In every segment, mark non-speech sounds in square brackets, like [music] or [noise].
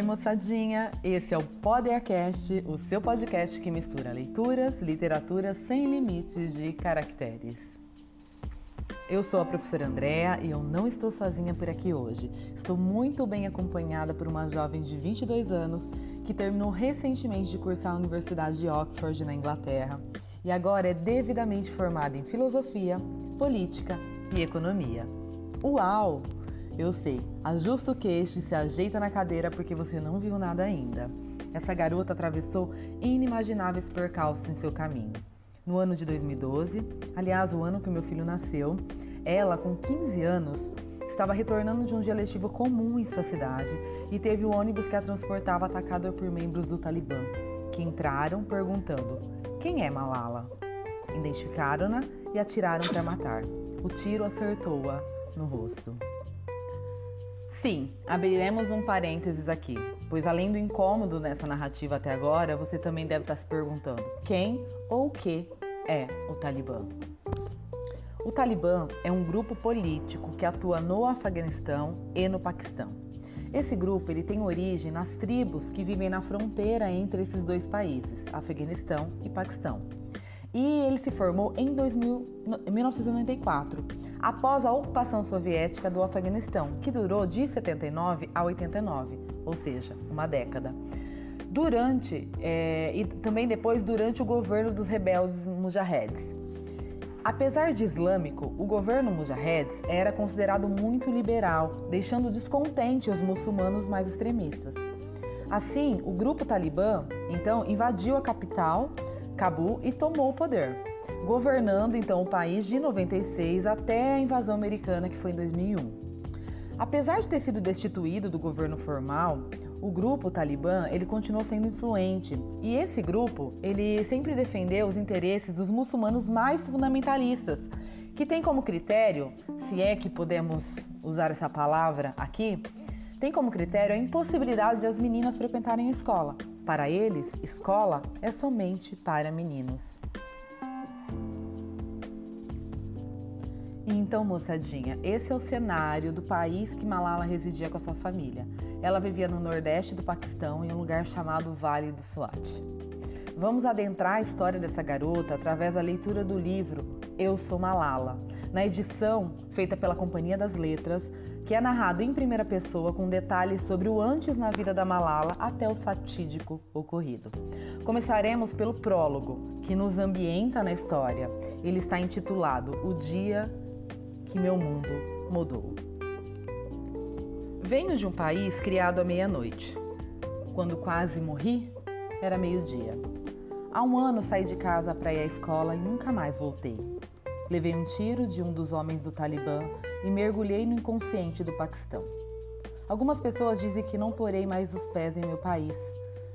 Oi, moçadinha! Esse é o Podercast, o seu podcast que mistura leituras, literatura sem limites de caracteres. Eu sou a professora Andrea e eu não estou sozinha por aqui hoje. Estou muito bem acompanhada por uma jovem de 22 anos que terminou recentemente de cursar a Universidade de Oxford, na Inglaterra, e agora é devidamente formada em filosofia, política e economia. Uau! Eu sei, ajusta o queixo e se ajeita na cadeira porque você não viu nada ainda. Essa garota atravessou inimagináveis percalços em seu caminho. No ano de 2012, aliás, o ano que meu filho nasceu, ela, com 15 anos, estava retornando de um dia letivo comum em sua cidade e teve o ônibus que a transportava atacado por membros do Talibã, que entraram perguntando: Quem é Malala? Identificaram-na e atiraram para matar. O tiro acertou-a no rosto. Sim, abriremos um parênteses aqui, pois além do incômodo nessa narrativa até agora, você também deve estar se perguntando quem ou o que é o Talibã. O Talibã é um grupo político que atua no Afeganistão e no Paquistão. Esse grupo ele tem origem nas tribos que vivem na fronteira entre esses dois países, Afeganistão e Paquistão e ele se formou em 2000, 1994, após a ocupação soviética do Afeganistão, que durou de 79 a 89, ou seja, uma década. Durante é, e também depois durante o governo dos rebeldes mujaheds. Apesar de islâmico, o governo mujaheds era considerado muito liberal, deixando descontente os muçulmanos mais extremistas. Assim, o grupo talibã então invadiu a capital Cabul e tomou o poder, governando então o país de 96 até a invasão americana que foi em 2001. Apesar de ter sido destituído do governo formal, o grupo Talibã ele continuou sendo influente e esse grupo ele sempre defendeu os interesses dos muçulmanos mais fundamentalistas, que tem como critério, se é que podemos usar essa palavra aqui, tem como critério a impossibilidade de as meninas frequentarem a escola. Para eles, escola é somente para meninos. Então, moçadinha, esse é o cenário do país que Malala residia com a sua família. Ela vivia no nordeste do Paquistão, em um lugar chamado Vale do Swat. Vamos adentrar a história dessa garota através da leitura do livro Eu Sou Malala, na edição feita pela Companhia das Letras, que é narrado em primeira pessoa com detalhes sobre o antes na vida da Malala até o fatídico ocorrido. Começaremos pelo prólogo, que nos ambienta na história. Ele está intitulado O Dia que Meu Mundo Mudou. Venho de um país criado à meia-noite. Quando quase morri, era meio-dia. Há um ano saí de casa para ir à escola e nunca mais voltei. Levei um tiro de um dos homens do Talibã e mergulhei no inconsciente do Paquistão. Algumas pessoas dizem que não porei mais os pés em meu país,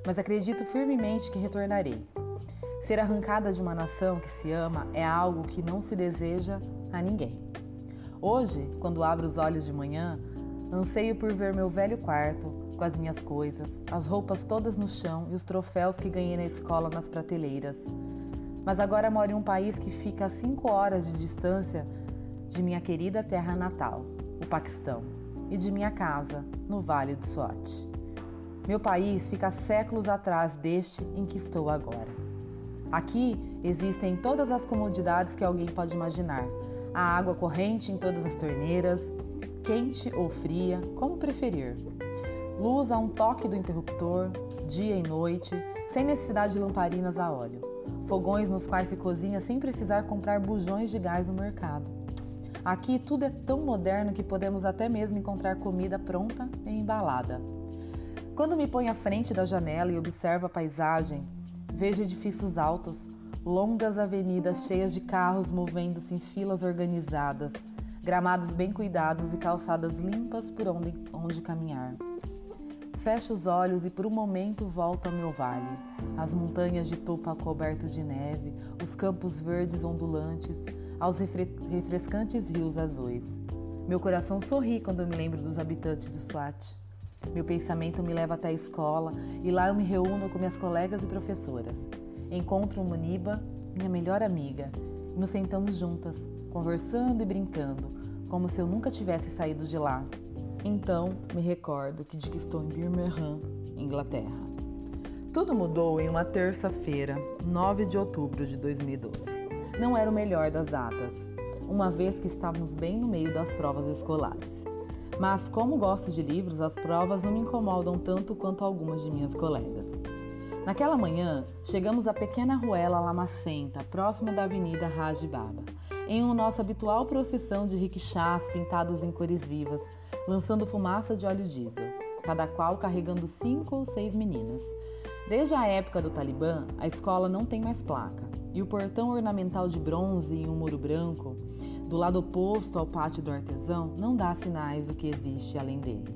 mas acredito firmemente que retornarei. Ser arrancada de uma nação que se ama é algo que não se deseja a ninguém. Hoje, quando abro os olhos de manhã, anseio por ver meu velho quarto, com as minhas coisas, as roupas todas no chão e os troféus que ganhei na escola nas prateleiras mas agora moro em um país que fica a cinco horas de distância de minha querida terra natal, o Paquistão, e de minha casa, no Vale do Swat. Meu país fica séculos atrás deste em que estou agora. Aqui existem todas as comodidades que alguém pode imaginar: a água corrente em todas as torneiras, quente ou fria, como preferir. Luz a um toque do interruptor, dia e noite, sem necessidade de lamparinas a óleo fogões nos quais se cozinha sem precisar comprar bujões de gás no mercado. Aqui tudo é tão moderno que podemos até mesmo encontrar comida pronta e embalada. Quando me ponho à frente da janela e observo a paisagem, vejo edifícios altos, longas avenidas cheias de carros movendo-se em filas organizadas, gramados bem cuidados e calçadas limpas por onde, onde caminhar. Fecho os olhos e por um momento volto ao meu vale. As montanhas de topa cobertas de neve, os campos verdes ondulantes, aos refre refrescantes rios azuis. Meu coração sorri quando eu me lembro dos habitantes do Swat. Meu pensamento me leva até a escola e lá eu me reúno com minhas colegas e professoras. Encontro Muniba, minha melhor amiga, e nos sentamos juntas, conversando e brincando, como se eu nunca tivesse saído de lá. Então me recordo que de que estou em Birmingham Inglaterra. Tudo mudou em uma terça-feira, 9 de outubro de 2012. Não era o melhor das datas, uma vez que estávamos bem no meio das provas escolares. Mas, como gosto de livros, as provas não me incomodam tanto quanto algumas de minhas colegas. Naquela manhã, chegamos à pequena ruela Lamacenta, próxima da Avenida Raj Baba, em uma nossa habitual procissão de rickshaws pintados em cores vivas, lançando fumaça de óleo diesel, cada qual carregando cinco ou seis meninas. Desde a época do Talibã, a escola não tem mais placa, e o portão ornamental de bronze em um muro branco, do lado oposto ao pátio do artesão, não dá sinais do que existe além dele.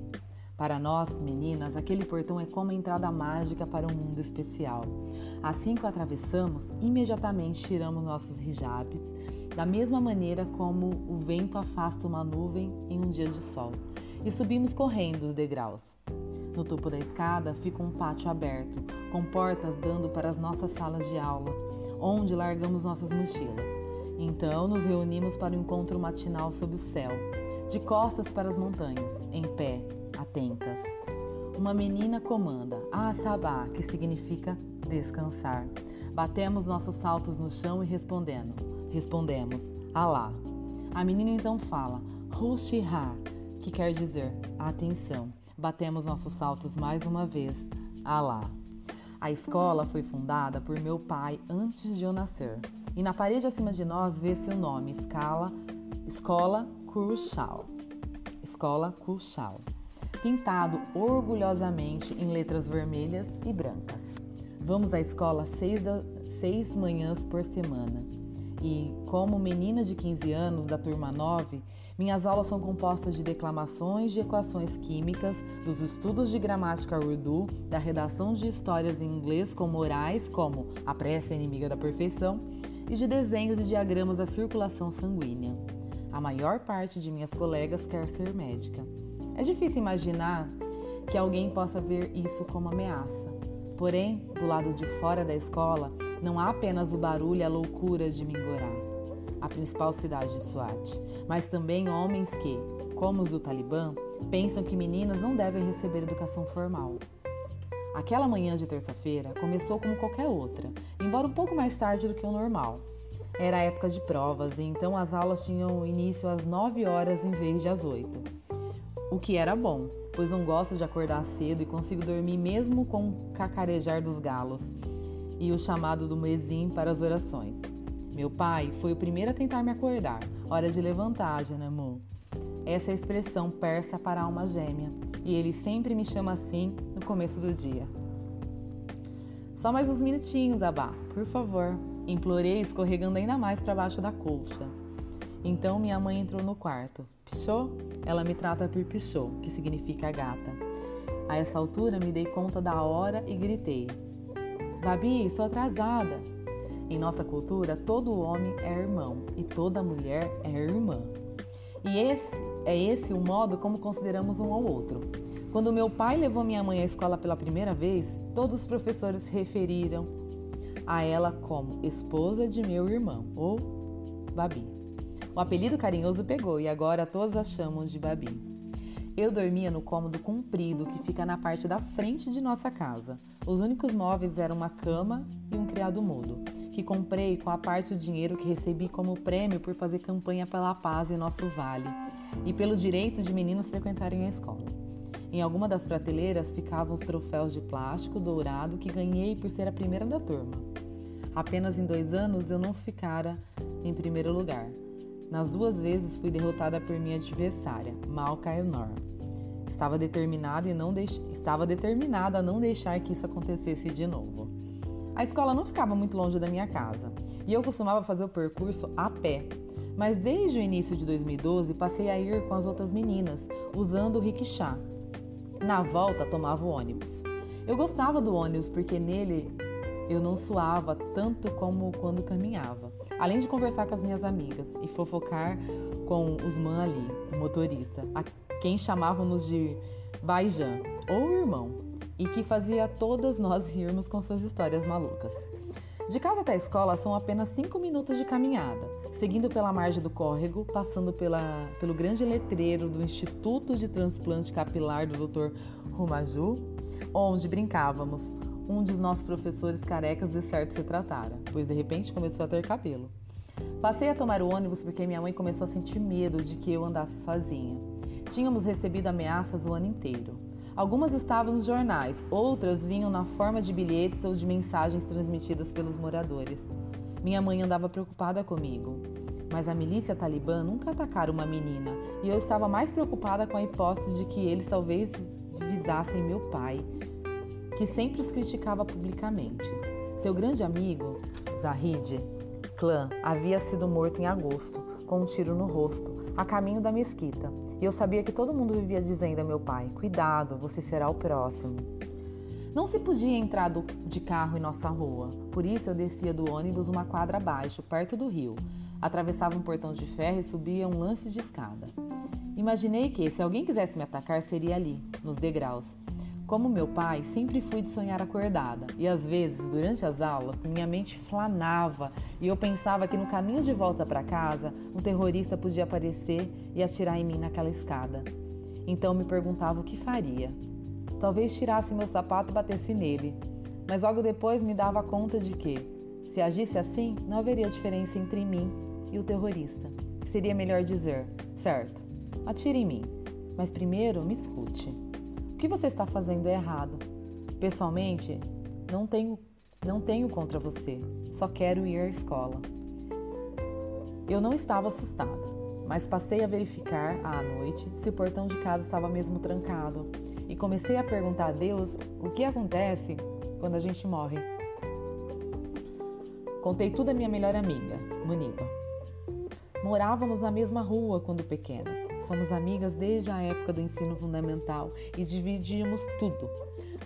Para nós, meninas, aquele portão é como a entrada mágica para um mundo especial. Assim que o atravessamos, imediatamente tiramos nossos hijabs, da mesma maneira como o vento afasta uma nuvem em um dia de sol, e subimos correndo os degraus. No topo da escada fica um pátio aberto, com portas dando para as nossas salas de aula, onde largamos nossas mochilas. Então nos reunimos para o encontro matinal sob o céu, de costas para as montanhas, em pé, atentas. Uma menina comanda, Ah Sabá, que significa descansar. Batemos nossos saltos no chão e respondendo, respondemos, Alá. A menina então fala, Hushiha, que quer dizer atenção. Batemos nossos saltos mais uma vez. Alá. A escola foi fundada por meu pai antes de eu nascer. E na parede acima de nós vê-se o nome Escala, Escola Kurchal. Escola Kurchal. Pintado orgulhosamente em letras vermelhas e brancas. Vamos à escola seis, seis manhãs por semana. E, como menina de 15 anos da turma 9, minhas aulas são compostas de declamações de equações químicas, dos estudos de gramática urdu, da redação de histórias em inglês com morais como A Pressa é Inimiga da Perfeição e de desenhos e diagramas da circulação sanguínea. A maior parte de minhas colegas quer ser médica. É difícil imaginar que alguém possa ver isso como ameaça. Porém, do lado de fora da escola, não há apenas o barulho e a loucura de Mingorá a principal cidade de Swat, mas também homens que, como os do Talibã, pensam que meninas não devem receber educação formal. Aquela manhã de terça-feira começou como qualquer outra, embora um pouco mais tarde do que o normal. Era época de provas e então as aulas tinham início às 9 horas em vez de às 8. O que era bom, pois não gosto de acordar cedo e consigo dormir mesmo com o cacarejar dos galos e o chamado do mezim para as orações. Meu pai foi o primeiro a tentar me acordar. Hora de levantar, Janamu. Essa é a expressão persa para alma gêmea, e ele sempre me chama assim no começo do dia. Só mais uns minutinhos, Abá, por favor. Implorei, escorregando ainda mais para baixo da colcha. Então minha mãe entrou no quarto. Pichou? Ela me trata por Pichou, que significa gata. A essa altura me dei conta da hora e gritei: Babi, sou atrasada. Em nossa cultura, todo homem é irmão e toda mulher é irmã. E esse é esse o modo como consideramos um ao outro. Quando meu pai levou minha mãe à escola pela primeira vez, todos os professores referiram a ela como esposa de meu irmão, ou Babi. O apelido carinhoso pegou e agora todos a chamam de Babi. Eu dormia no cômodo comprido que fica na parte da frente de nossa casa. Os únicos móveis eram uma cama e um criado mudo que comprei com a parte do dinheiro que recebi como prêmio por fazer campanha pela paz em nosso vale e pelo direito de meninos frequentarem a escola. Em alguma das prateleiras ficavam os troféus de plástico dourado que ganhei por ser a primeira da turma. Apenas em dois anos eu não ficara em primeiro lugar. Nas duas vezes fui derrotada por minha adversária, Malka Enor. Estava determinada, e não deix... Estava determinada a não deixar que isso acontecesse de novo. A escola não ficava muito longe da minha casa e eu costumava fazer o percurso a pé. Mas desde o início de 2012 passei a ir com as outras meninas, usando o rickshaw. Na volta tomava o ônibus. Eu gostava do ônibus porque nele eu não suava tanto como quando caminhava. Além de conversar com as minhas amigas e fofocar com os man ali, o motorista, quem chamávamos de Baijan ou irmão e que fazia todas nós rirmos com suas histórias malucas. De casa até a escola são apenas 5 minutos de caminhada, seguindo pela margem do córrego, passando pela, pelo grande letreiro do Instituto de Transplante Capilar do Dr. Rumaju, onde brincávamos. Um dos nossos professores carecas de certo se tratara, pois de repente começou a ter cabelo. Passei a tomar o ônibus porque minha mãe começou a sentir medo de que eu andasse sozinha. Tínhamos recebido ameaças o ano inteiro. Algumas estavam nos jornais, outras vinham na forma de bilhetes ou de mensagens transmitidas pelos moradores. Minha mãe andava preocupada comigo, mas a milícia talibã nunca atacara uma menina e eu estava mais preocupada com a hipótese de que eles talvez visassem meu pai, que sempre os criticava publicamente. Seu grande amigo, Zahid Clã, havia sido morto em agosto, com um tiro no rosto, a caminho da mesquita. E eu sabia que todo mundo vivia dizendo a meu pai: Cuidado, você será o próximo. Não se podia entrar do, de carro em nossa rua, por isso eu descia do ônibus uma quadra abaixo, perto do rio. Atravessava um portão de ferro e subia um lance de escada. Imaginei que, se alguém quisesse me atacar, seria ali, nos degraus. Como meu pai, sempre fui de sonhar acordada e às vezes, durante as aulas, minha mente flanava e eu pensava que no caminho de volta para casa, um terrorista podia aparecer e atirar em mim naquela escada. Então me perguntava o que faria. Talvez tirasse meu sapato e batesse nele, mas logo depois me dava conta de que, se agisse assim, não haveria diferença entre mim e o terrorista. Seria melhor dizer: certo, atire em mim, mas primeiro me escute que você está fazendo é errado. Pessoalmente, não tenho, não tenho contra você, só quero ir à escola. Eu não estava assustada, mas passei a verificar à noite se o portão de casa estava mesmo trancado e comecei a perguntar a Deus o que acontece quando a gente morre. Contei tudo à minha melhor amiga, Muniba. Morávamos na mesma rua quando pequenas. Somos amigas desde a época do ensino fundamental e dividíamos tudo: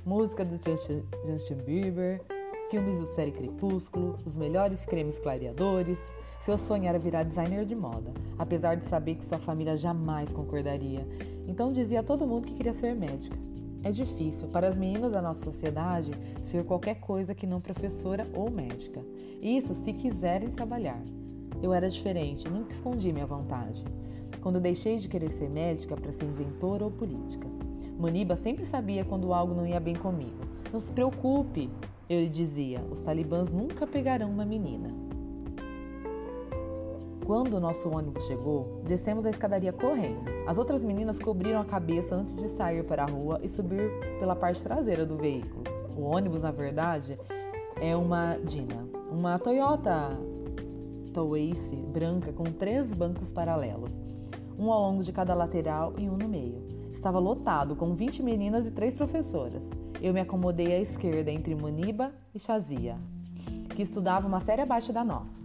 música do Justin Bieber, filmes do série Crepúsculo, os melhores cremes clareadores. Seu sonho era virar designer de moda, apesar de saber que sua família jamais concordaria. Então dizia a todo mundo que queria ser médica. É difícil para as meninas da nossa sociedade ser qualquer coisa que não professora ou médica. Isso se quiserem trabalhar. Eu era diferente, nunca escondi minha vontade quando deixei de querer ser médica para ser inventora ou política. Maniba sempre sabia quando algo não ia bem comigo. Não se preocupe, eu lhe dizia, os talibãs nunca pegarão uma menina. Quando o nosso ônibus chegou, descemos a escadaria correndo. As outras meninas cobriram a cabeça antes de sair para a rua e subir pela parte traseira do veículo. O ônibus, na verdade, é uma Dina, uma Toyota Towace branca com três bancos paralelos um ao longo de cada lateral e um no meio. Estava lotado, com 20 meninas e três professoras. Eu me acomodei à esquerda entre Muniba e Shazia, que estudavam uma série abaixo da nossa.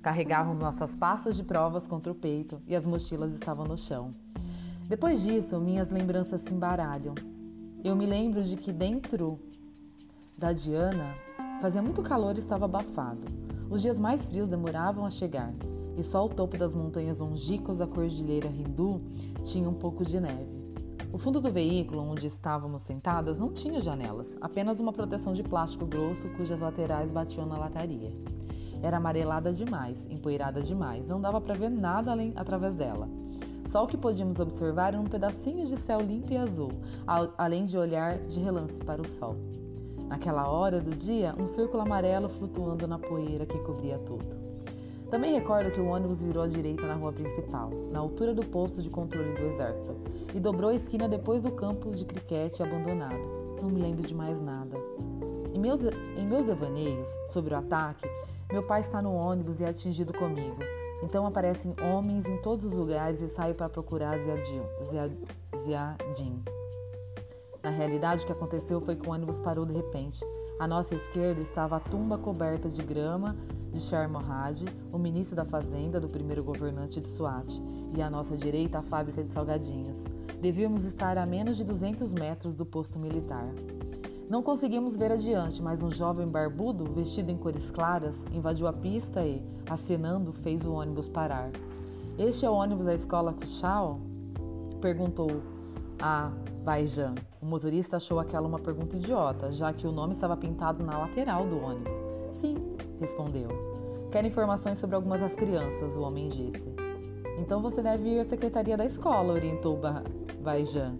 Carregavam nossas pastas de provas contra o peito e as mochilas estavam no chão. Depois disso, minhas lembranças se embaralham. Eu me lembro de que dentro da Diana fazia muito calor e estava abafado. Os dias mais frios demoravam a chegar e só o topo das montanhas longínquas da cordilheira Hindu tinha um pouco de neve. O fundo do veículo, onde estávamos sentadas, não tinha janelas, apenas uma proteção de plástico grosso cujas laterais batiam na lataria. Era amarelada demais, empoeirada demais, não dava para ver nada além, através dela. Só o que podíamos observar era um pedacinho de céu limpo e azul, além de olhar de relance para o sol. Naquela hora do dia, um círculo amarelo flutuando na poeira que cobria tudo. Também recordo que o ônibus virou à direita na rua principal, na altura do posto de controle do exército, e dobrou a esquina depois do campo de criquete abandonado. Não me lembro de mais nada. Em meus, em meus devaneios sobre o ataque, meu pai está no ônibus e é atingido comigo. Então aparecem homens em todos os lugares e saio para procurar Ziadin. Na realidade, o que aconteceu foi que o ônibus parou de repente. À nossa esquerda estava a tumba coberta de grama de Sher Mohad, o ministro da Fazenda do primeiro governante de Swat, e à nossa direita a fábrica de salgadinhos. Devíamos estar a menos de 200 metros do posto militar. Não conseguimos ver adiante, mas um jovem barbudo, vestido em cores claras, invadiu a pista e, acenando, fez o ônibus parar. Este é o ônibus da escola Kushal? Perguntou a Baijan. O motorista achou aquela uma pergunta idiota, já que o nome estava pintado na lateral do ônibus. Sim, respondeu. Quero informações sobre algumas das crianças, o homem disse. Então você deve ir à secretaria da escola, orientou Vaijan.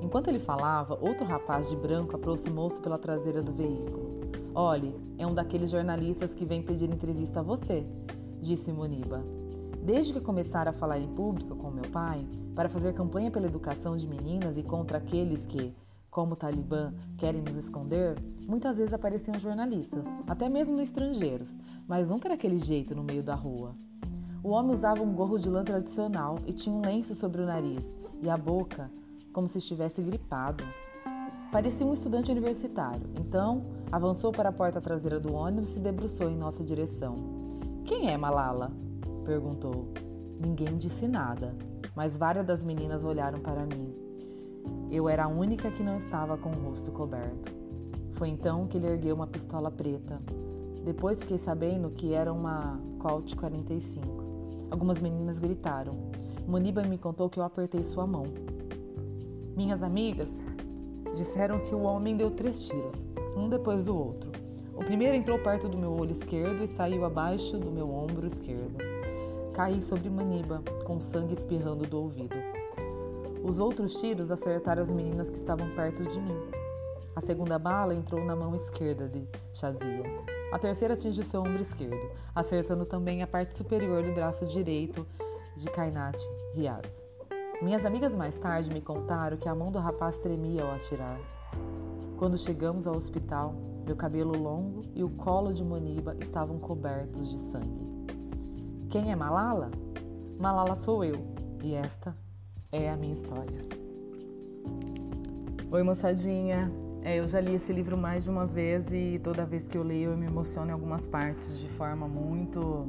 Enquanto ele falava, outro rapaz de branco aproximou-se pela traseira do veículo. Olhe, é um daqueles jornalistas que vem pedir entrevista a você, disse Muniba. Desde que começara a falar em público com meu pai, para fazer campanha pela educação de meninas e contra aqueles que, como o Talibã, querem nos esconder, muitas vezes apareciam jornalistas, até mesmo estrangeiros, mas nunca daquele jeito no meio da rua. O homem usava um gorro de lã tradicional e tinha um lenço sobre o nariz e a boca, como se estivesse gripado. Parecia um estudante universitário, então avançou para a porta traseira do ônibus e se debruçou em nossa direção. Quem é Malala? perguntou. Ninguém disse nada, mas várias das meninas olharam para mim. Eu era a única que não estava com o rosto coberto. Foi então que ele ergueu uma pistola preta. Depois fiquei sabendo que era uma Colt 45. Algumas meninas gritaram. Muniba me contou que eu apertei sua mão. Minhas amigas disseram que o homem deu três tiros, um depois do outro. O primeiro entrou perto do meu olho esquerdo e saiu abaixo do meu ombro esquerdo. Caí sobre Maniba, com sangue espirrando do ouvido. Os outros tiros acertaram as meninas que estavam perto de mim. A segunda bala entrou na mão esquerda de Shazia. A terceira atingiu seu ombro esquerdo, acertando também a parte superior do braço direito de Kainat Riaz. Minhas amigas mais tarde me contaram que a mão do rapaz tremia ao atirar. Quando chegamos ao hospital, meu cabelo longo e o colo de Moniba estavam cobertos de sangue. Quem é Malala? Malala sou eu e esta é a minha história. Oi, moçadinha. É, eu já li esse livro mais de uma vez e toda vez que eu leio eu me emociono em algumas partes de forma muito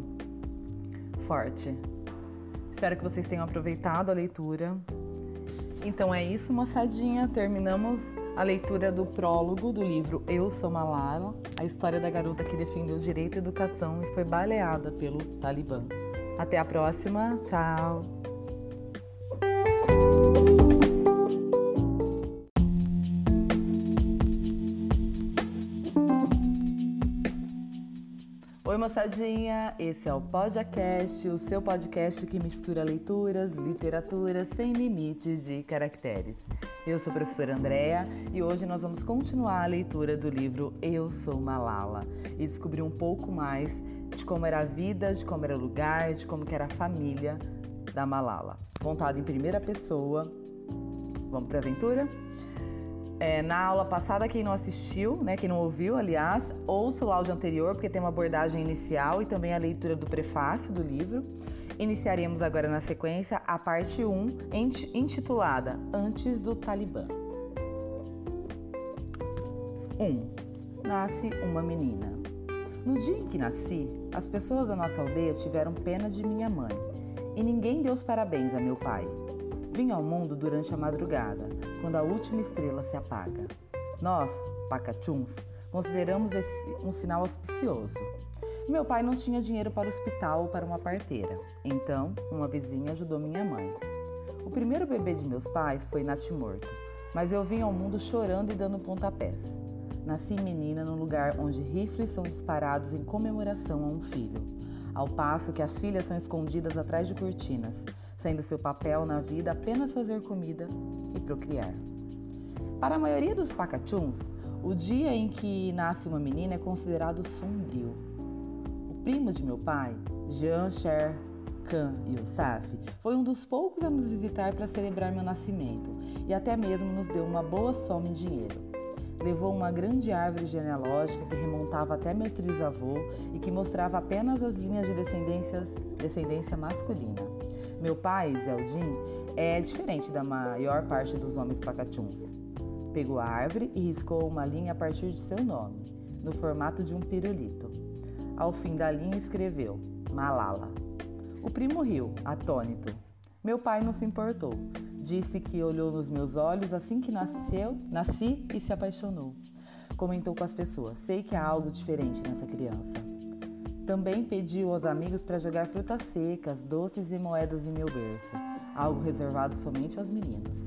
forte. Espero que vocês tenham aproveitado a leitura. Então é isso, moçadinha. Terminamos a leitura do prólogo do livro Eu Sou Malala, a história da garota que defendeu o direito à educação e foi baleada pelo Talibã. Até a próxima, tchau! Moçadinha! Esse é o Podcast, o seu podcast que mistura leituras, literatura sem limites de caracteres. Eu sou a professora Andréa e hoje nós vamos continuar a leitura do livro Eu Sou Malala e descobrir um pouco mais de como era a vida, de como era o lugar, de como era a família da Malala. Contado em primeira pessoa. Vamos para a aventura? É, na aula passada, quem não assistiu, né, quem não ouviu, aliás, ouça o áudio anterior, porque tem uma abordagem inicial e também a leitura do prefácio do livro. Iniciaremos agora na sequência a parte 1, intitulada Antes do Talibã. 1. Nasce uma menina. No dia em que nasci, as pessoas da nossa aldeia tiveram pena de minha mãe e ninguém deu os parabéns a meu pai. Vim ao mundo durante a madrugada, quando a última estrela se apaga. Nós, pacachuns, consideramos esse um sinal auspicioso. Meu pai não tinha dinheiro para o hospital ou para uma parteira, então uma vizinha ajudou minha mãe. O primeiro bebê de meus pais foi natimorto, mas eu vim ao mundo chorando e dando pontapés. Nasci menina num lugar onde rifles são disparados em comemoração a um filho, ao passo que as filhas são escondidas atrás de cortinas, sendo seu papel na vida apenas fazer comida e procriar. Para a maioria dos pacachuns, o dia em que nasce uma menina é considerado sombrio. O primo de meu pai, Jean Cher Khan Youssef, foi um dos poucos a nos visitar para celebrar meu nascimento e até mesmo nos deu uma boa soma em dinheiro. Levou uma grande árvore genealógica que remontava até meu trisavô e que mostrava apenas as linhas de descendência masculina. Meu pai, Zeldin, é diferente da maior parte dos homens pacachuns. Pegou a árvore e riscou uma linha a partir de seu nome, no formato de um pirulito. Ao fim da linha escreveu Malala. O primo riu, atônito. Meu pai não se importou. Disse que olhou nos meus olhos assim que nasceu, nasci e se apaixonou. Comentou com as pessoas: Sei que há algo diferente nessa criança. Também pediu aos amigos para jogar frutas secas, doces e moedas em meu berço, algo reservado somente aos meninos.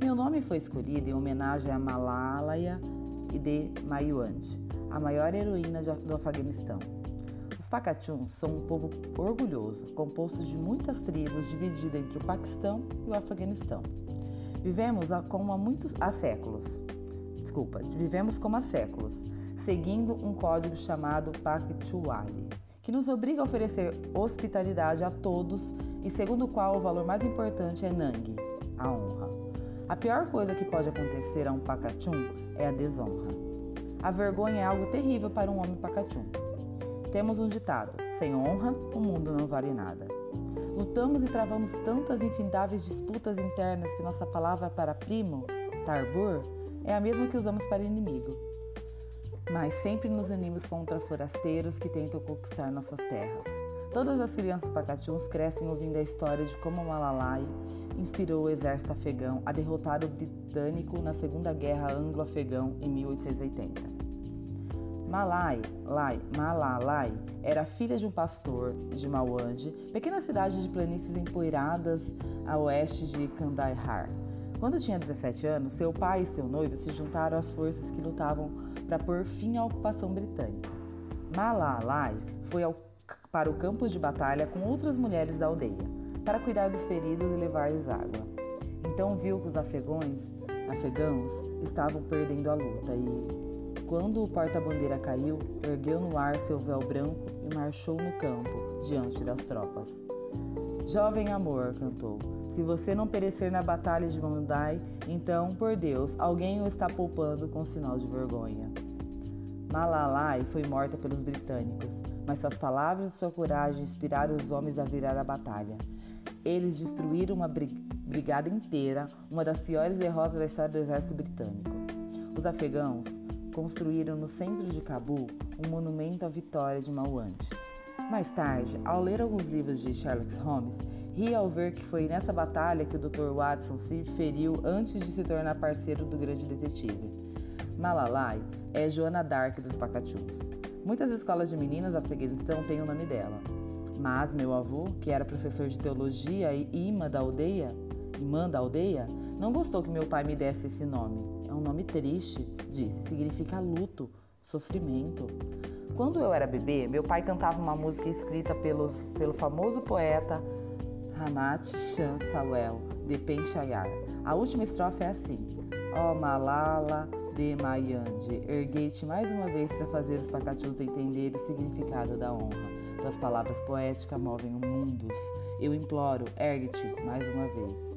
Meu nome foi escolhido em homenagem a Malalaya e de Mayuand, a maior heroína do Afeganistão. Os Pakachuns são um povo orgulhoso, composto de muitas tribos dividido entre o Paquistão e o Afeganistão. Vivemos como há muitos há séculos. Desculpa, vivemos como há séculos, seguindo um código chamado Paktuwali, que nos obriga a oferecer hospitalidade a todos e segundo o qual o valor mais importante é Nang, a honra. A pior coisa que pode acontecer a um Pakachum é a desonra. A vergonha é algo terrível para um homem Pakachum. Temos um ditado: sem honra, o mundo não vale nada. Lutamos e travamos tantas infindáveis disputas internas que nossa palavra para primo, tarbur, é a mesma que usamos para inimigo. Mas sempre nos unimos contra forasteiros que tentam conquistar nossas terras. Todas as crianças pacachuns crescem ouvindo a história de como Malalai inspirou o exército afegão a derrotar o britânico na Segunda Guerra Anglo-Afegão em 1880. Malai, Lai, Malalai era filha de um pastor de Mawande, pequena cidade de planícies empoeiradas a oeste de Kandahar. Quando tinha 17 anos, seu pai e seu noivo se juntaram às forças que lutavam para pôr fim à ocupação britânica. Malalai foi ao, para o campo de batalha com outras mulheres da aldeia, para cuidar dos feridos e levar-lhes água. Então viu que os afegões, afegãos estavam perdendo a luta e quando o porta-bandeira caiu, ergueu no ar seu véu branco e marchou no campo, diante das tropas. Jovem amor, cantou, se você não perecer na batalha de Mandai, então, por Deus, alguém o está poupando com sinal de vergonha. Malalai foi morta pelos britânicos, mas suas palavras e sua coragem inspiraram os homens a virar a batalha. Eles destruíram uma brigada inteira, uma das piores derrotas da história do exército britânico. Os afegãos construíram no centro de Cabul um monumento à vitória de Mawande. Mais tarde, ao ler alguns livros de Sherlock Holmes, ri ao ver que foi nessa batalha que o Dr. Watson se feriu antes de se tornar parceiro do grande detetive. Malalai é Joana Dark dos Pacachuns. Muitas escolas de meninas do Afeganistão têm o nome dela. Mas meu avô, que era professor de teologia e imã da aldeia, imã da aldeia, não gostou que meu pai me desse esse nome. É um nome triste, disse, significa luto, sofrimento. Quando eu era bebê, meu pai cantava uma música escrita pelos, pelo famoso poeta Ramat Chan Sawel, de Penchayar. A última estrofe é assim: Ó oh, Malala de Mayande, erguei-te mais uma vez para fazer os pacatus entender o significado da honra. Tuas palavras poéticas movem mundos. Eu imploro, ergue-te mais uma vez.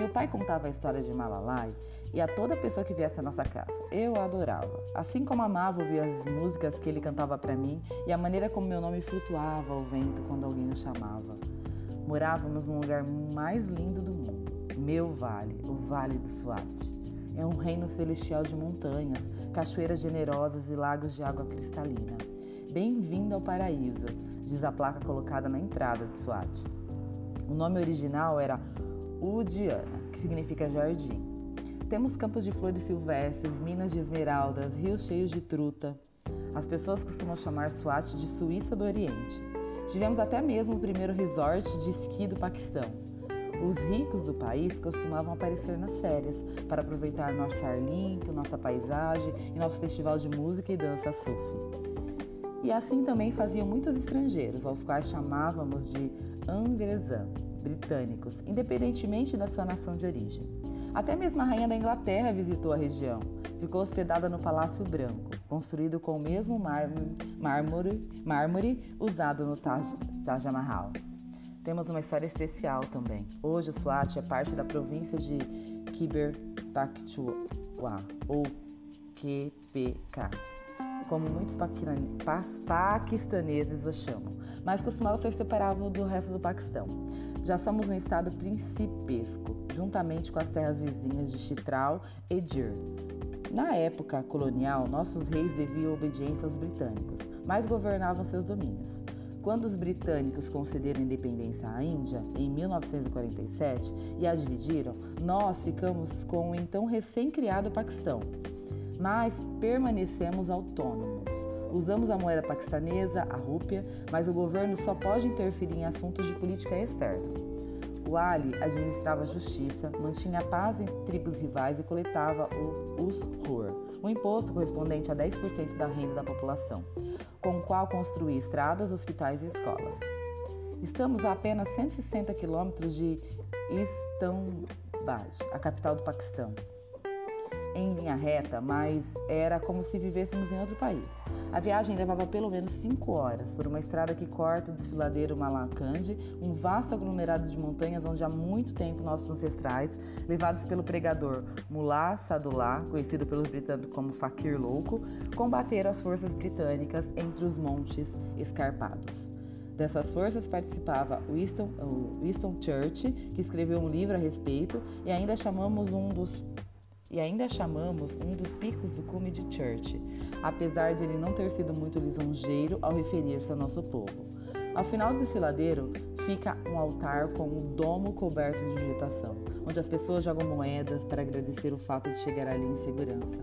Meu pai contava a história de Malalai e a toda pessoa que viesse à nossa casa. Eu a adorava. Assim como amava ouvir as músicas que ele cantava para mim e a maneira como meu nome flutuava ao vento quando alguém o chamava. Morávamos num lugar mais lindo do mundo, meu vale, o Vale do Swat. É um reino celestial de montanhas, cachoeiras generosas e lagos de água cristalina. Bem-vindo ao paraíso, diz a placa colocada na entrada de Swat. O nome original era Udiana, que significa jardim. Temos campos de flores silvestres, minas de esmeraldas, rios cheios de truta. As pessoas costumam chamar Swat de Suíça do Oriente. Tivemos até mesmo o primeiro resort de esqui do Paquistão. Os ricos do país costumavam aparecer nas férias para aproveitar nosso ar limpo, nossa paisagem e nosso festival de música e dança sufi. E assim também faziam muitos estrangeiros, aos quais chamávamos de Angresan britânicos, independentemente da sua nação de origem. Até mesmo a rainha da Inglaterra visitou a região. Ficou hospedada no Palácio Branco, construído com o mesmo mármore, mármore usado no Taj, Taj Mahal. Temos uma história especial também. Hoje o Swat é parte da província de Khyber Pakhtunkhwa, ou QPK, como muitos paquistaneses o chamam, mas costumava ser separado do resto do Paquistão. Já somos um estado principesco, juntamente com as terras vizinhas de Chitral e Dir. Na época colonial, nossos reis deviam obediência aos britânicos, mas governavam seus domínios. Quando os britânicos concederam independência à Índia em 1947 e a dividiram, nós ficamos com o então recém-criado Paquistão, mas permanecemos autônomos. Usamos a moeda paquistanesa, a rúpia, mas o governo só pode interferir em assuntos de política externa. O Ali administrava a justiça, mantinha a paz entre tribos rivais e coletava o Usrur, o imposto correspondente a 10% da renda da população, com o qual construía estradas, hospitais e escolas. Estamos a apenas 160 quilômetros de Islamabad, a capital do Paquistão em linha reta, mas era como se vivêssemos em outro país. A viagem levava pelo menos cinco horas por uma estrada que corta o desfiladeiro Malakand, um vasto aglomerado de montanhas onde há muito tempo nossos ancestrais, levados pelo pregador Mullah Sadullah, conhecido pelos britânicos como Fakir Louco, combateram as forças britânicas entre os montes escarpados. Dessas forças participava Winston, Winston Church, que escreveu um livro a respeito, e ainda chamamos um dos e ainda chamamos um dos picos do cume de Church, apesar de ele não ter sido muito lisonjeiro ao referir-se ao nosso povo. Ao final do desfiladeiro fica um altar com um domo coberto de vegetação, onde as pessoas jogam moedas para agradecer o fato de chegar ali em segurança.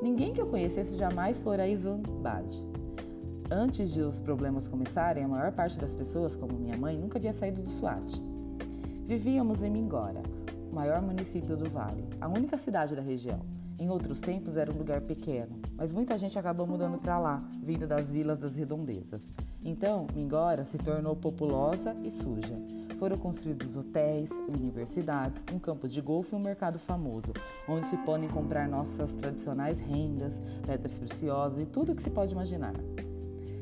Ninguém que eu conhecesse jamais fora a. Antes de os problemas começarem, a maior parte das pessoas, como minha mãe, nunca havia saído do Swat. Vivíamos em Mingora, maior município do Vale, a única cidade da região. Em outros tempos era um lugar pequeno, mas muita gente acabou mudando para lá, vindo das vilas das redondezas. Então, Mingora se tornou populosa e suja. Foram construídos hotéis, universidades, um campo de golfe e um mercado famoso, onde se podem comprar nossas tradicionais rendas, pedras preciosas e tudo o que se pode imaginar.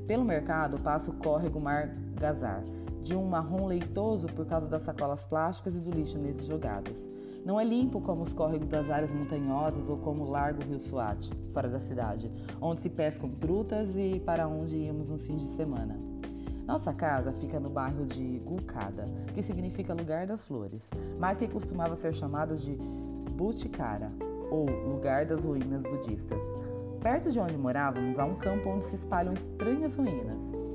Pelo mercado passa o córrego Mar Gazar, de um marrom leitoso por causa das sacolas plásticas e do lixo neles jogados. Não é limpo como os córregos das áreas montanhosas ou como o Largo Rio Suate, fora da cidade, onde se pescam trutas e para onde íamos nos fins de semana. Nossa casa fica no bairro de Gulkada, que significa lugar das flores, mas que costumava ser chamado de Butikara, ou lugar das ruínas budistas. Perto de onde morávamos há um campo onde se espalham estranhas ruínas.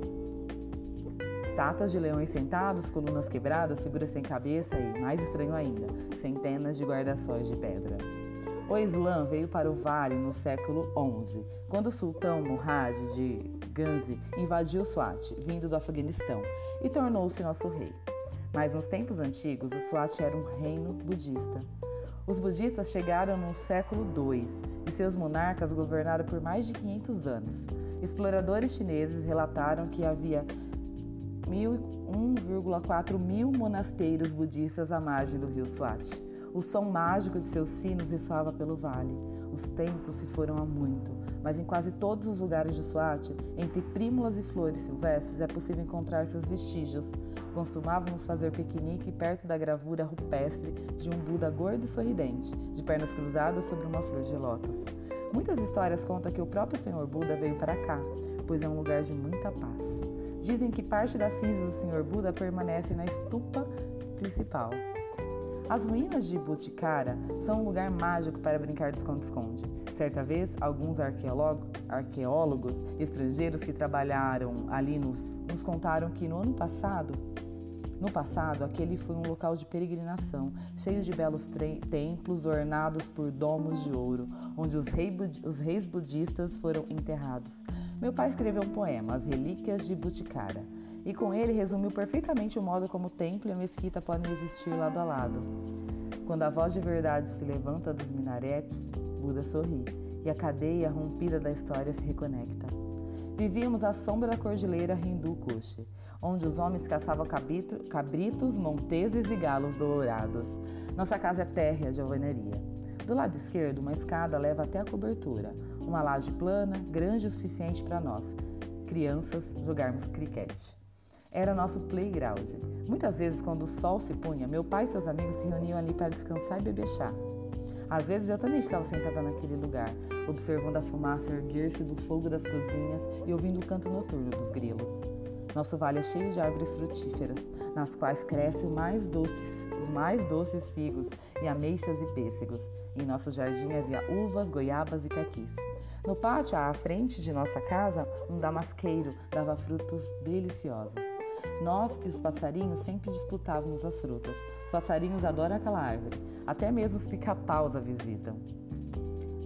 Estátuas de leões sentados, colunas quebradas, figuras sem cabeça e, mais estranho ainda, centenas de guarda-sóis de pedra. O Islã veio para o vale no século XI, quando o sultão Murad de Ghazni invadiu Swat, vindo do Afeganistão, e tornou-se nosso rei. Mas nos tempos antigos, o Swat era um reino budista. Os budistas chegaram no século II e seus monarcas governaram por mais de 500 anos. Exploradores chineses relataram que havia 1,4 mil monasteiros budistas à margem do rio Swat. O som mágico de seus sinos ressoava pelo vale. Os templos se foram há muito, mas em quase todos os lugares de Swat, entre prímulas e flores silvestres, é possível encontrar seus vestígios. Costumávamos fazer piquenique perto da gravura rupestre de um Buda gordo e sorridente, de pernas cruzadas sobre uma flor de lótus. Muitas histórias contam que o próprio Senhor Buda veio para cá, pois é um lugar de muita paz. Dizem que parte das cinzas do Sr. Buda permanece na estupa principal. As ruínas de Butikara são um lugar mágico para brincar de esconde-esconde. Certa vez, alguns arqueólogos estrangeiros que trabalharam ali nos, nos contaram que no ano passado no passado, aquele foi um local de peregrinação, cheio de belos templos ornados por domos de ouro, onde os, rei os reis budistas foram enterrados. Meu pai escreveu um poema, As Relíquias de Butikara, e com ele resumiu perfeitamente o modo como o templo e a mesquita podem existir lado a lado. Quando a voz de verdade se levanta dos minaretes, Buda sorri, e a cadeia rompida da história se reconecta. Vivíamos à sombra da cordilheira Hindu Kush, onde os homens caçavam cabritos, monteses e galos dourados. Nossa casa é térrea de alvenaria. Do lado esquerdo, uma escada leva até a cobertura, uma laje plana, grande o suficiente para nós, crianças, jogarmos cricket. Era nosso playground. Muitas vezes, quando o sol se punha, meu pai e seus amigos se reuniam ali para descansar e beber chá. Às vezes eu também ficava sentada naquele lugar, observando a fumaça erguer-se do fogo das cozinhas e ouvindo o canto noturno dos grilos. Nosso vale é cheio de árvores frutíferas, nas quais crescem mais doces, os mais doces figos e ameixas e pêssegos. Em nosso jardim havia uvas, goiabas e caquis. No pátio, à frente de nossa casa, um damasqueiro dava frutos deliciosos. Nós e os passarinhos sempre disputávamos as frutas. Os passarinhos adoram aquela árvore. Até mesmo os pica-paus a visitam.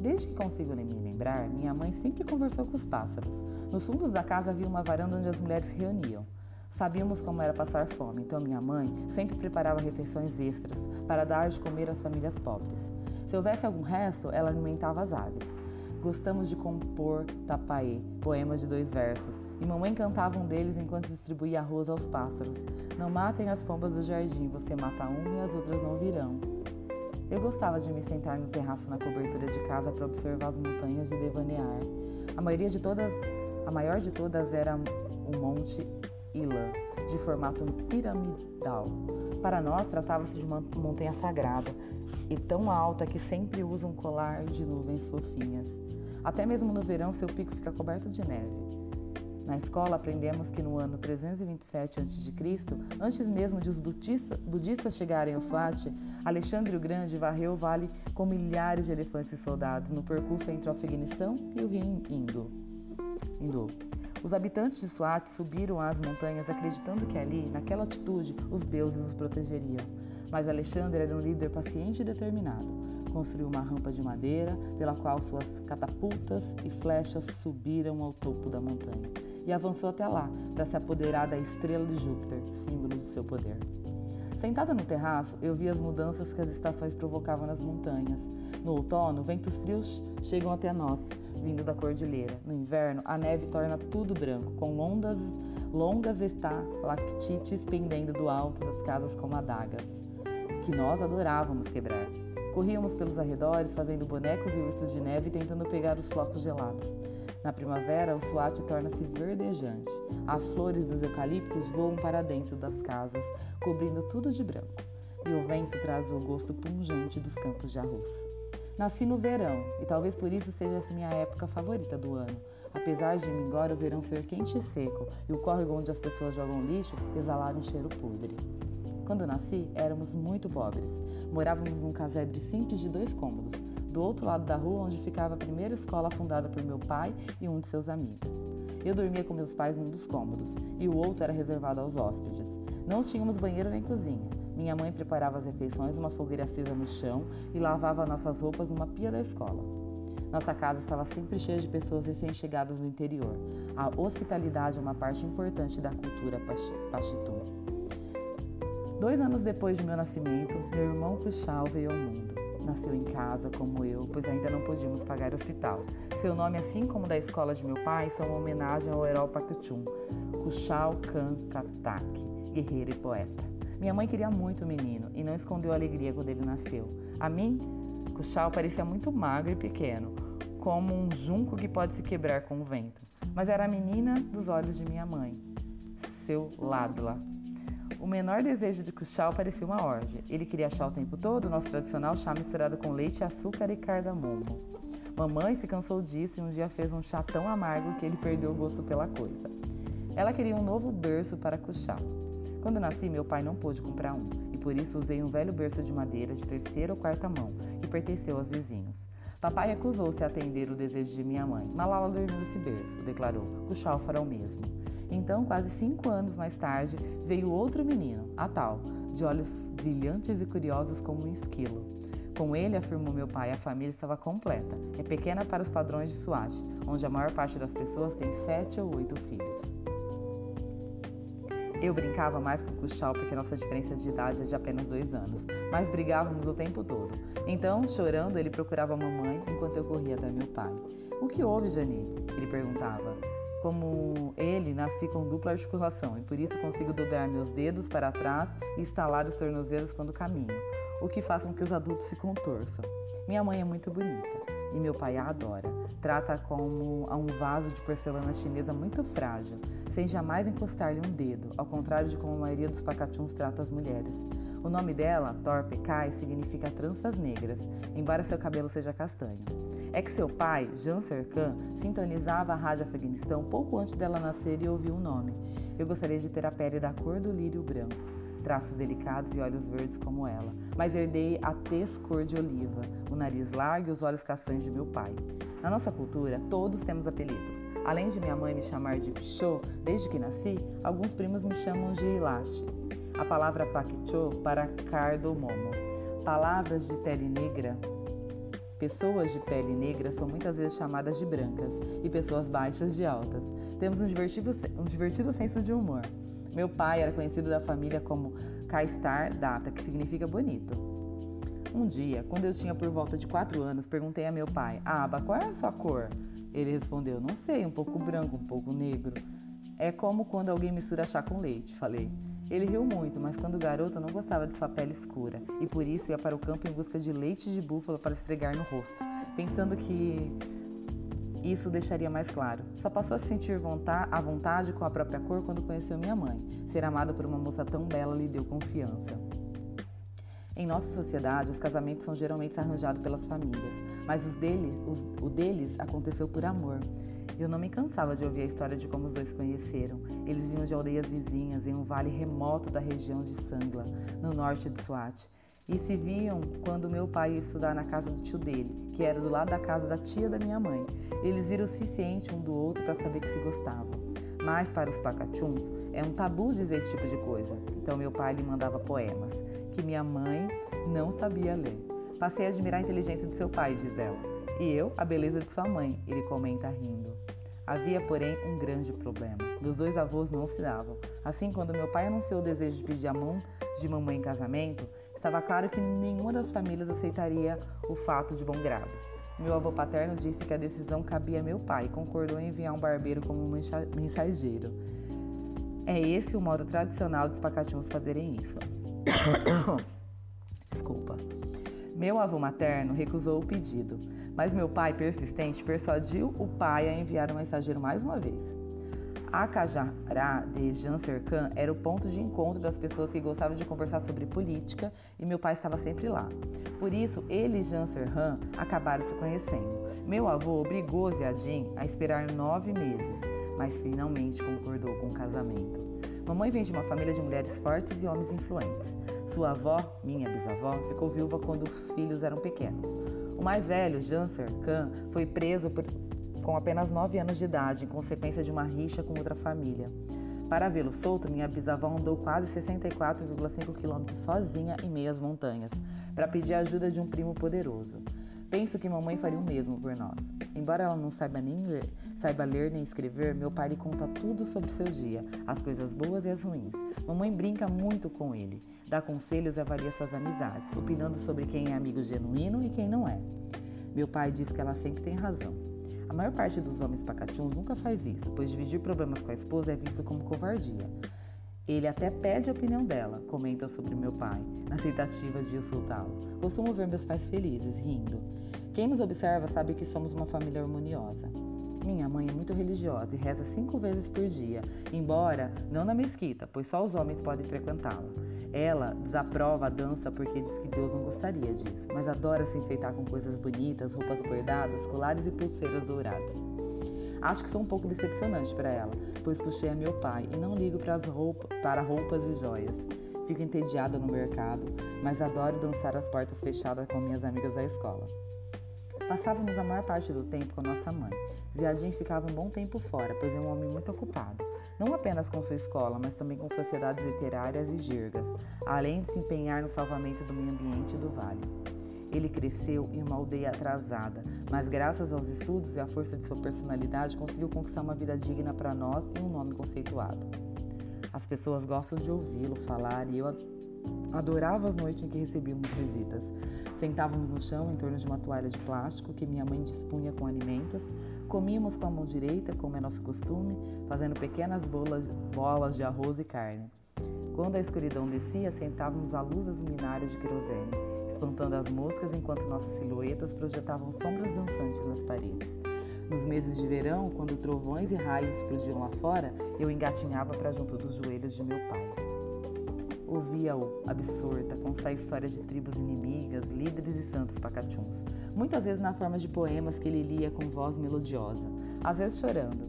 Desde que consigo me lembrar, minha mãe sempre conversou com os pássaros. Nos fundos da casa havia uma varanda onde as mulheres se reuniam. Sabíamos como era passar fome, então minha mãe sempre preparava refeições extras para dar de comer às famílias pobres. Se houvesse algum resto, ela alimentava as aves. Gostamos de compor tapaê, poemas de dois versos, e mamãe cantava um deles enquanto distribuía arroz aos pássaros. Não matem as pombas do jardim, você mata uma e as outras não virão. Eu gostava de me sentar no terraço na cobertura de casa para observar as montanhas e devanear. A maioria de todas, a maior de todas era o Monte Ilã, de formato piramidal. Para nós, tratava-se de uma montanha sagrada e tão alta que sempre usa um colar de nuvens fofinhas. Até mesmo no verão, seu pico fica coberto de neve. Na escola, aprendemos que no ano 327 a.C., antes mesmo de os budistas, chegarem ao Swat, Alexandre o Grande varreu o vale com milhares de elefantes e soldados no percurso entre o Afeganistão e o rio Indo. Indo. Os habitantes de Swat subiram às montanhas acreditando que ali, naquela altitude, os deuses os protegeriam. Mas Alexandre era um líder paciente e determinado construiu uma rampa de madeira pela qual suas catapultas e flechas subiram ao topo da montanha e avançou até lá para se apoderar da estrela de Júpiter, símbolo do seu poder. Sentada no terraço, eu vi as mudanças que as estações provocavam nas montanhas. No outono, ventos frios chegam até nós, vindo da cordilheira. No inverno, a neve torna tudo branco, com longas, longas estalactites pendendo do alto das casas como adagas, que nós adorávamos quebrar. Corríamos pelos arredores, fazendo bonecos e ursos de neve tentando pegar os flocos gelados. Na primavera, o suate torna-se verdejante. As flores dos eucaliptos voam para dentro das casas, cobrindo tudo de branco. E o vento traz o gosto pungente dos campos de arroz. Nasci no verão, e talvez por isso seja essa minha época favorita do ano. Apesar de embora o verão ser quente e seco e o córrego onde as pessoas jogam lixo exalar um cheiro podre. Quando nasci, éramos muito pobres. Morávamos num casebre simples de dois cômodos, do outro lado da rua onde ficava a primeira escola fundada por meu pai e um de seus amigos. Eu dormia com meus pais num dos cômodos e o outro era reservado aos hóspedes. Não tínhamos banheiro nem cozinha. Minha mãe preparava as refeições numa fogueira acesa no chão e lavava nossas roupas numa pia da escola. Nossa casa estava sempre cheia de pessoas recém-chegadas do interior. A hospitalidade é uma parte importante da cultura pachitum. Dois anos depois de meu nascimento, meu irmão Kushal veio ao mundo. Nasceu em casa, como eu, pois ainda não podíamos pagar hospital. Seu nome, assim como da escola de meu pai, são uma homenagem ao herói Pakuchum, Kushal Khan Katak, guerreiro e poeta. Minha mãe queria muito o menino e não escondeu a alegria quando ele nasceu. A mim, Kushal parecia muito magro e pequeno, como um junco que pode se quebrar com o vento. Mas era a menina dos olhos de minha mãe, seu Ladla, o menor desejo de Kuchal parecia uma orgia. Ele queria chá o tempo todo, nosso tradicional chá misturado com leite, açúcar e cardamomo. Mamãe se cansou disso e um dia fez um chá tão amargo que ele perdeu o gosto pela coisa. Ela queria um novo berço para Kuchal. Quando nasci, meu pai não pôde comprar um, e por isso usei um velho berço de madeira de terceira ou quarta mão, que pertenceu aos vizinhos. Papai recusou-se a atender o desejo de minha mãe. Malala dormiu nesse berço, declarou. Kuchal fará o mesmo. Então, quase cinco anos mais tarde, veio outro menino, a tal, de olhos brilhantes e curiosos como um esquilo. Com ele, afirmou meu pai, a família estava completa. É pequena para os padrões de Swat, onde a maior parte das pessoas tem sete ou oito filhos. Eu brincava mais com o Kuchal porque nossa diferença de idade é de apenas dois anos, mas brigávamos o tempo todo. Então, chorando, ele procurava a mamãe enquanto eu corria até meu pai. O que houve, Jani? Ele perguntava. Como ele, nasci com dupla articulação e por isso consigo dobrar meus dedos para trás e estalar os tornozelos quando caminho, o que faz com que os adultos se contorçam. Minha mãe é muito bonita e meu pai a adora. Trata como a um vaso de porcelana chinesa muito frágil, sem jamais encostar-lhe um dedo, ao contrário de como a maioria dos pacachuns trata as mulheres. O nome dela, Torpe Kai, significa tranças negras, embora seu cabelo seja castanho é que seu pai, Jan Serkan, sintonizava a Rádio Afeganistão pouco antes dela nascer e ouviu o nome. Eu gostaria de ter a pele da cor do lírio branco, traços delicados e olhos verdes como ela, mas herdei a tez cor de oliva, o nariz largo e os olhos castanhos de meu pai. Na nossa cultura, todos temos apelidos. Além de minha mãe me chamar de Pichô desde que nasci, alguns primos me chamam de Ilache. A palavra Paquichô para cardomomo. Palavras de pele negra Pessoas de pele negra são muitas vezes chamadas de brancas e pessoas baixas de altas. Temos um divertido, um divertido senso de humor. Meu pai era conhecido da família como Kaistar Data, que significa bonito. Um dia, quando eu tinha por volta de 4 anos, perguntei a meu pai: Aba, qual é a sua cor? Ele respondeu: Não sei, um pouco branco, um pouco negro. É como quando alguém mistura chá com leite, falei. Ele riu muito, mas quando garoto não gostava de sua pele escura e por isso ia para o campo em busca de leite de búfalo para esfregar no rosto, pensando que isso deixaria mais claro. Só passou a se sentir à vontade com a própria cor quando conheceu minha mãe. Ser amado por uma moça tão bela lhe deu confiança. Em nossa sociedade, os casamentos são geralmente arranjados pelas famílias, mas os dele, os, o deles aconteceu por amor. Eu não me cansava de ouvir a história de como os dois conheceram. Eles vinham de aldeias vizinhas em um vale remoto da região de Sangla, no norte de Swat. E se viam quando meu pai ia estudar na casa do tio dele, que era do lado da casa da tia da minha mãe. Eles viram o suficiente um do outro para saber que se gostavam. Mas para os pacachuns é um tabu dizer esse tipo de coisa. Então meu pai lhe mandava poemas, que minha mãe não sabia ler. Passei a admirar a inteligência de seu pai, diz ela. E eu, a beleza de sua mãe, ele comenta rindo. Havia, porém, um grande problema. Meus dois avós não se davam. Assim, quando meu pai anunciou o desejo de pedir a mão de mamãe em casamento, estava claro que nenhuma das famílias aceitaria o fato de bom grado. Meu avô paterno disse que a decisão cabia a meu pai e concordou em enviar um barbeiro como mensageiro. É esse o modo tradicional dos pacatinhos fazerem isso. [coughs] Desculpa. Meu avô materno recusou o pedido, mas meu pai, persistente, persuadiu o pai a enviar um mensageiro mais uma vez. A Cajará de Janser Khan era o ponto de encontro das pessoas que gostavam de conversar sobre política e meu pai estava sempre lá. Por isso, ele e Janser Khan acabaram se conhecendo. Meu avô obrigou Ziadin a esperar nove meses, mas finalmente concordou com o casamento. Mamãe vem de uma família de mulheres fortes e homens influentes. Sua avó, minha bisavó, ficou viúva quando os filhos eram pequenos. O mais velho, Janser Khan, foi preso por, com apenas 9 anos de idade, em consequência de uma rixa com outra família. Para vê-lo solto, minha bisavó andou quase 64,5 quilômetros sozinha em meias montanhas, para pedir a ajuda de um primo poderoso. Penso que mamãe faria o mesmo por nós. Embora ela não saiba nem ler, saiba ler nem escrever, meu pai lhe conta tudo sobre seu dia, as coisas boas e as ruins. Mamãe brinca muito com ele, dá conselhos e avalia suas amizades, opinando sobre quem é amigo genuíno e quem não é. Meu pai diz que ela sempre tem razão. Maior parte dos homens pacatuns nunca faz isso, pois dividir problemas com a esposa é visto como covardia. Ele até pede a opinião dela, comenta sobre meu pai, na tentativa de insultá-lo. Costumo ver meus pais felizes, rindo. Quem nos observa sabe que somos uma família harmoniosa. Minha mãe é muito religiosa e reza cinco vezes por dia, embora não na mesquita, pois só os homens podem frequentá-la. Ela desaprova a dança porque diz que Deus não gostaria disso, mas adora se enfeitar com coisas bonitas, roupas bordadas, colares e pulseiras douradas. Acho que sou um pouco decepcionante para ela, pois puxei a meu pai e não ligo para, roupa, para roupas e joias. Fico entediada no mercado, mas adoro dançar às portas fechadas com minhas amigas da escola. Passávamos a maior parte do tempo com nossa mãe. Ziadin ficava um bom tempo fora, pois é um homem muito ocupado, não apenas com sua escola, mas também com sociedades literárias e girgas, além de se empenhar no salvamento do meio ambiente do vale. Ele cresceu em uma aldeia atrasada, mas graças aos estudos e à força de sua personalidade conseguiu conquistar uma vida digna para nós e um nome conceituado. As pessoas gostam de ouvi-lo falar e eu adorava as noites em que recebíamos visitas. Sentávamos no chão em torno de uma toalha de plástico que minha mãe dispunha com alimentos, comíamos com a mão direita, como é nosso costume, fazendo pequenas bolas, bolas de arroz e carne. Quando a escuridão descia, sentávamos à luz das luminárias de querosene, espantando as moscas enquanto nossas silhuetas projetavam sombras dançantes nas paredes. Nos meses de verão, quando trovões e raios explodiam lá fora, eu engatinhava para junto dos joelhos de meu pai. Ouvia-o, absorta, contar histórias de tribos inimigas, líderes e santos pacachuns, muitas vezes na forma de poemas que ele lia com voz melodiosa, às vezes chorando.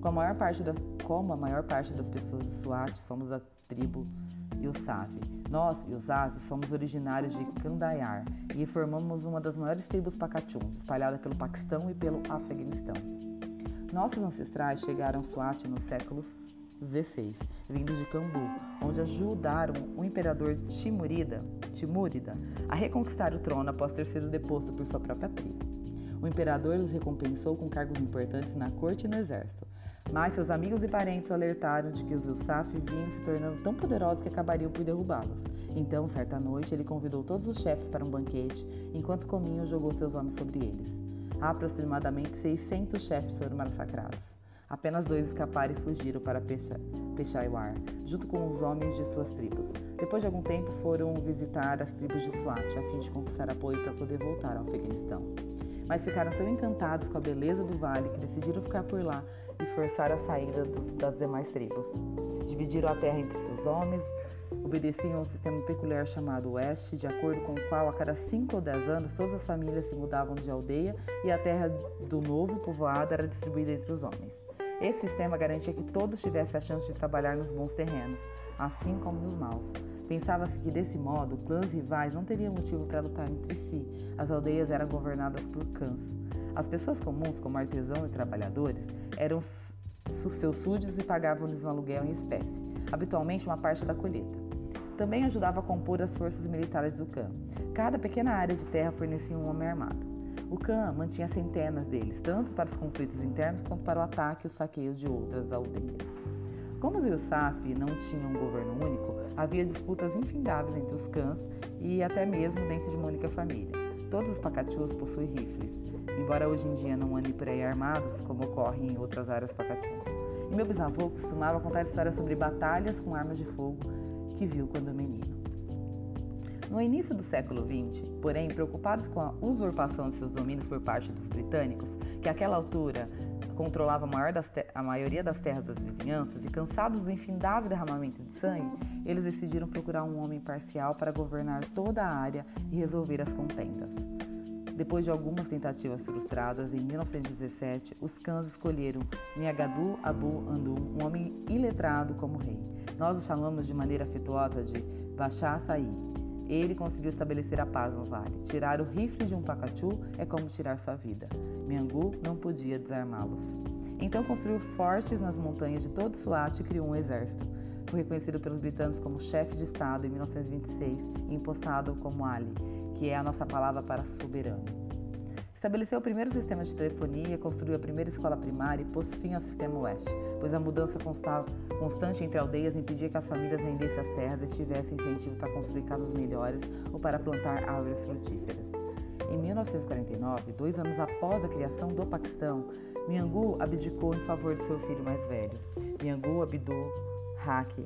Com a maior parte da, como a maior parte das pessoas de Swat, somos da tribo Yusavi. Nós, Yusavi, somos originários de Kandayar e formamos uma das maiores tribos pacachuns, espalhada pelo Paquistão e pelo Afeganistão. Nossos ancestrais chegaram a nos séculos XVI, vindos de Cambu, onde ajudaram o imperador Timurida, Timúrida a reconquistar o trono após ter sido deposto por sua própria tribo. O imperador os recompensou com cargos importantes na corte e no exército. Mas seus amigos e parentes alertaram de que os Yusuf vinham se tornando tão poderosos que acabariam por derrubá-los. Então, certa noite, ele convidou todos os chefes para um banquete, enquanto comiam, jogou seus homens sobre eles. Aproximadamente 600 chefes foram massacrados. Apenas dois escaparam e fugiram para Peshawar, junto com os homens de suas tribos. Depois de algum tempo, foram visitar as tribos de Swat, a fim de conquistar apoio para poder voltar ao Afeganistão. Mas ficaram tão encantados com a beleza do vale que decidiram ficar por lá e forçar a saída dos, das demais tribos. Dividiram a terra entre seus homens, obedeciam a um sistema peculiar chamado Oeste, de acordo com o qual a cada 5 ou 10 anos todas as famílias se mudavam de aldeia e a terra do novo povoado era distribuída entre os homens. Esse sistema garantia que todos tivessem a chance de trabalhar nos bons terrenos, assim como nos maus. Pensava-se que desse modo, clãs rivais não teriam motivo para lutar entre si. As aldeias eram governadas por cães. As pessoas comuns, como artesãos e trabalhadores, eram seus súditos e pagavam-lhes um aluguel em espécie, habitualmente uma parte da colheita. Também ajudava a compor as forças militares do clã. Cada pequena área de terra fornecia um homem armado. O Khan mantinha centenas deles, tanto para os conflitos internos quanto para o ataque e o saqueio de outras aldeias. Como os Yusuf não tinham um governo único, havia disputas infindáveis entre os cãs e até mesmo dentro de uma única família. Todos os pacachus possuem rifles, embora hoje em dia não andem por aí armados, como ocorre em outras áreas pacachus. E meu bisavô costumava contar histórias sobre batalhas com armas de fogo que viu quando menino. No início do século XX, porém, preocupados com a usurpação de seus domínios por parte dos britânicos, que àquela altura controlava a, maioria das terras das vizinhanças, e cansados do infindável derramamento de sangue, eles decidiram procurar um homem parcial para governar toda a área e resolver as contendas. Depois de algumas tentativas frustradas, em 1917, os cães escolheram Miagadu Abu Andum, um homem iletrado, como rei. Nós o chamamos de maneira afetuosa de Bashar Said. Ele conseguiu estabelecer a paz no vale. Tirar o rifle de um pacachu é como tirar sua vida. Miangu não podia desarmá-los. Então construiu fortes nas montanhas de todo Suat e criou um exército. Foi reconhecido pelos britânicos como chefe de Estado em 1926 e impostado como Ali, que é a nossa palavra para soberano. Estabeleceu o primeiro sistema de telefonia, construiu a primeira escola primária e pôs fim ao sistema oeste, pois a mudança constante entre aldeias impedia que as famílias vendessem as terras e tivessem incentivo para construir casas melhores ou para plantar árvores frutíferas. Em 1949, dois anos após a criação do Paquistão, Miangu abdicou em favor de seu filho mais velho, Miangu Abdul Haq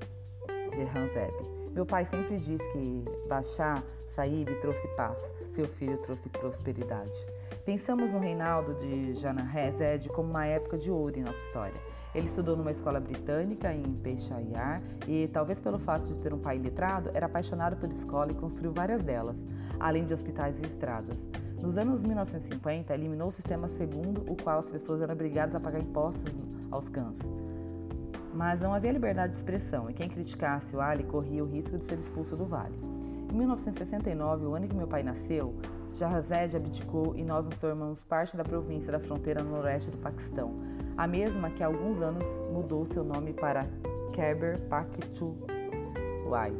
Jehanzeb. Meu pai sempre diz que Bashar Saib trouxe paz, seu filho trouxe prosperidade. Pensamos no reinaldo de Janahezed como uma época de ouro em nossa história. Ele estudou numa escola britânica em Peshawar e, talvez pelo fato de ter um pai letrado, era apaixonado por escola e construiu várias delas, além de hospitais e estradas. Nos anos 1950, eliminou o sistema segundo o qual as pessoas eram obrigadas a pagar impostos aos cães. Mas não havia liberdade de expressão e quem criticasse o Ali corria o risco de ser expulso do vale. Em 1969, o ano que meu pai nasceu, Shahrazad abdicou e nós nos tornamos parte da província da fronteira noroeste do Paquistão, a mesma que há alguns anos mudou seu nome para Khyber Pakhtunkhwa.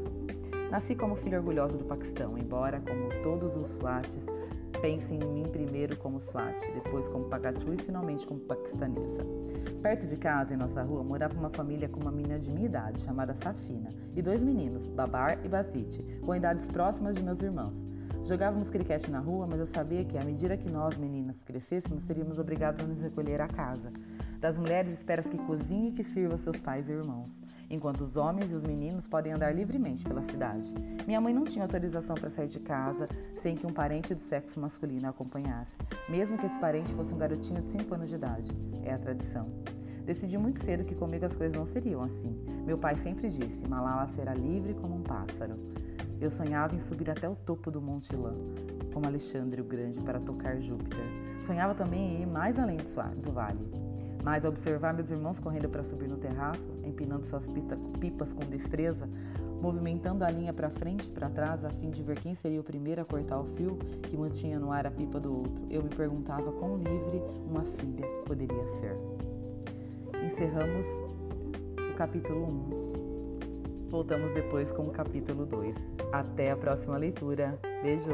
Nasci como filho orgulhoso do Paquistão, embora, como todos os Swatis, pensem em mim primeiro como Swati, depois como Pakachu e finalmente como paquistanesa. Perto de casa, em nossa rua, morava uma família com uma menina de minha idade, chamada Safina, e dois meninos, Babar e Basit, com idades próximas de meus irmãos. Jogávamos cricket na rua, mas eu sabia que, à medida que nós, meninas, crescêssemos, seríamos obrigados a nos recolher à casa. Das mulheres, esperas que cozinhe e que sirva seus pais e irmãos, enquanto os homens e os meninos podem andar livremente pela cidade. Minha mãe não tinha autorização para sair de casa sem que um parente do sexo masculino a acompanhasse, mesmo que esse parente fosse um garotinho de 5 anos de idade. É a tradição. Decidi muito cedo que comigo as coisas não seriam assim. Meu pai sempre disse: Malala será livre como um pássaro. Eu sonhava em subir até o topo do Monte Lã, como Alexandre o Grande, para tocar Júpiter. Sonhava também em ir mais além do vale. Mas ao observar meus irmãos correndo para subir no terraço, empinando suas pipas com destreza, movimentando a linha para frente e para trás a fim de ver quem seria o primeiro a cortar o fio que mantinha no ar a pipa do outro, eu me perguntava quão livre uma filha poderia ser. Encerramos o capítulo 1 Voltamos depois com o capítulo 2. Até a próxima leitura. Beijo!